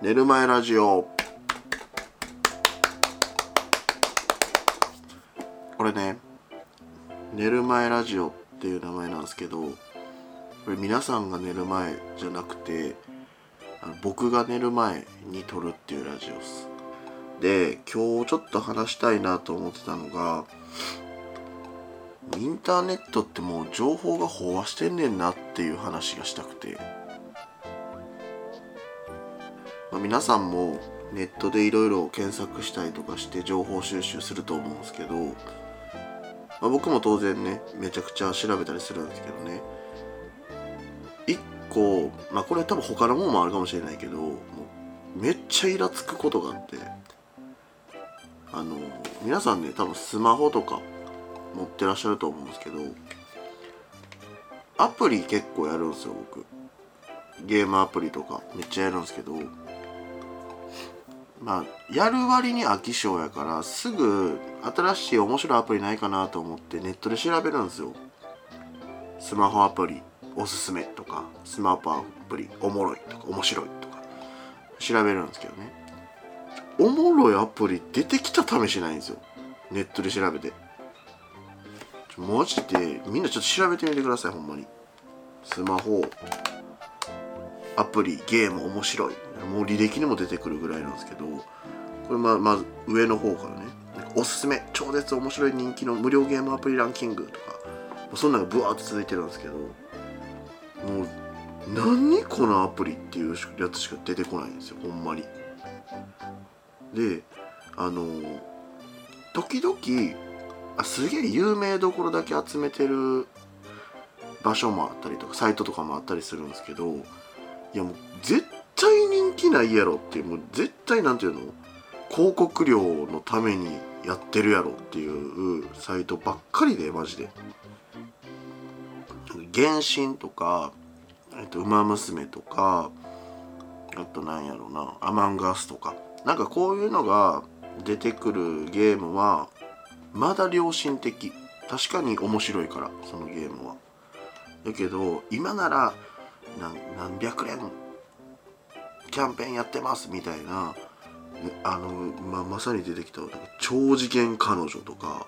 寝る前ラジオ。これね寝る前ラジオっていう名前なんですけどこれ皆さんが寝る前じゃなくて僕が寝る前に撮るっていうラジオです。で今日ちょっと話したいなと思ってたのがインターネットってもう情報が飽和してんねんなっていう話がしたくて、皆さんもネットでいろいろ検索したりとかして情報収集すると思うんですけど、まあ、僕も当然ねめちゃくちゃ調べたりするんですけどね。一個まあこれ多分他のものもあるかもしれないけどもうめっちゃイラつくことがあってあの皆さんね多分スマホとか持ってらっしゃると思うんですけどアプリ結構やるんですよ僕。ゲームアプリとかめっちゃやるんですけどまあやる割に飽き性やからすぐ新しい面白いアプリないかなと思ってネットで調べるんですよ。スマホアプリおすすめとかスマホアプリおもろいとか面白いとか調べるんですけどね。おもろいアプリ出てきた試しないんですよ。ネットで調べて。マジでみんなちょっと調べてみてくださいほんまに。スマホアプリゲーム面白い。もう履歴にも出てくるぐらいなんですけどこれままず上の方からねおすすめ超絶面白い人気の無料ゲームアプリランキングとかもうそんなのがブワーッと続いてるんですけどもう何このアプリっていうやつしか出てこないんですよほんまに。であの時々あすげえ有名どころだけ集めてる場所もあったりとかサイトとかもあったりするんですけどいやもう絶対人気ないやろっていうもう絶対なんていうの？広告料のためにやってるやろっていうサイトばっかりでマジで。原神とかえっと、ウマ娘とかあとなんやろなアマンガスとか。なんかこういうのが出てくるゲームはまだ良心的。確かに面白いからそのゲームは。だけど今なら何何百円キャンペーンやってますみたいなあの、ままさに出てきた超次元彼女とか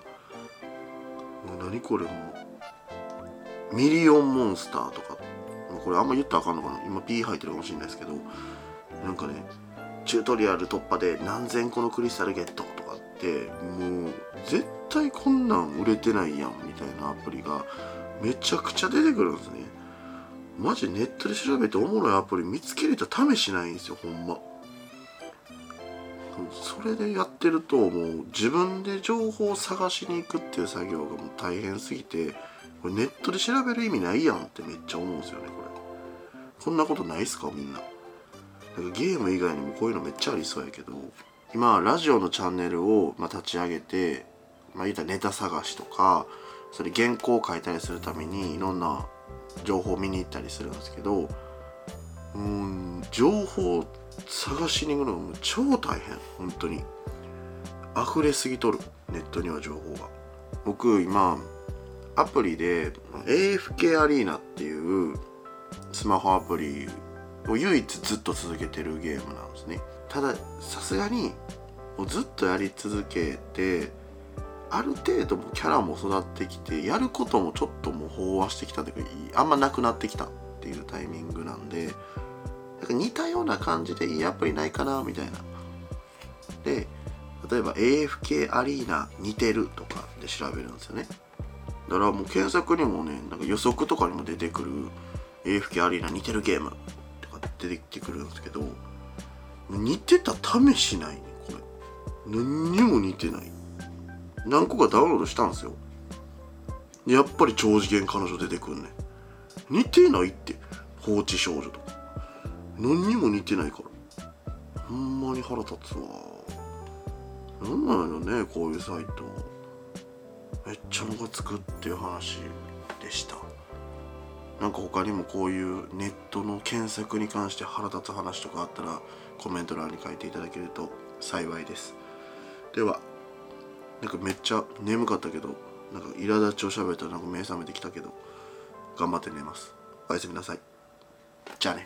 もう何これもミリオンモンスターとかこれあんま言ったらあかんのかな今 P 入ってるかもしれないですけどなんかねチュートリアル突破で何千個のクリスタルゲットとかってもう絶対こんなん売れてないやんみたいなアプリがめちゃくちゃ出てくるんですね。マジネットで調べておもろいアプリ見つけれた試しないんですよほんま。それでやってるともう自分で情報を探しに行くっていう作業がもう大変すぎてこれネットで調べる意味ないやんってめっちゃ思うんですよねこれ。こんなことないっすかみんな。なんかゲーム以外にもこういうのめっちゃありそうやけど今ラジオのチャンネルを、ま、立ち上げてまあ言ったらネタ探しとかそれ原稿を書いたりするためにいろんな情報を見に行ったりするんですけどうん情報探しに行くのが超大変。本当に。溢れすぎとるネットには情報が。僕今アプリで AFK アリーナっていうスマホアプリを唯一ずっと続けてるゲームなんですね。たださすがにもうずっとやり続けてある程度もキャラも育ってきてやることもちょっともう飽和してきたというかあんまなくなってきたっていうタイミングなんでなんか似たような感じでいいアプリないかなみたいな。で例えば AFK アリーナ似てるとかで調べるんですよね。だからもう検索にもねなんか予測とかにも出てくる AFK アリーナ似てるゲームとか出てきてくるんですけど似てた試しないねこれ。何にも似てない。何個かダウンロードしたんですよ。やっぱり超次元彼女出てくんね似てないって。放置少女と。か何にも似てないから。ほんまに腹立つわ。なんなのねこういうサイト。めっちゃムカつくっていう話でした。なんか他にもこういうネットの検索に関して腹立つ話とかあったらコメント欄に書いていただけると幸いです。ではなんかめっちゃ眠かったけどなんか苛立ちを喋ったらなんか目覚めてきたけど頑張って寝ます。おやすみなさい。じゃあね。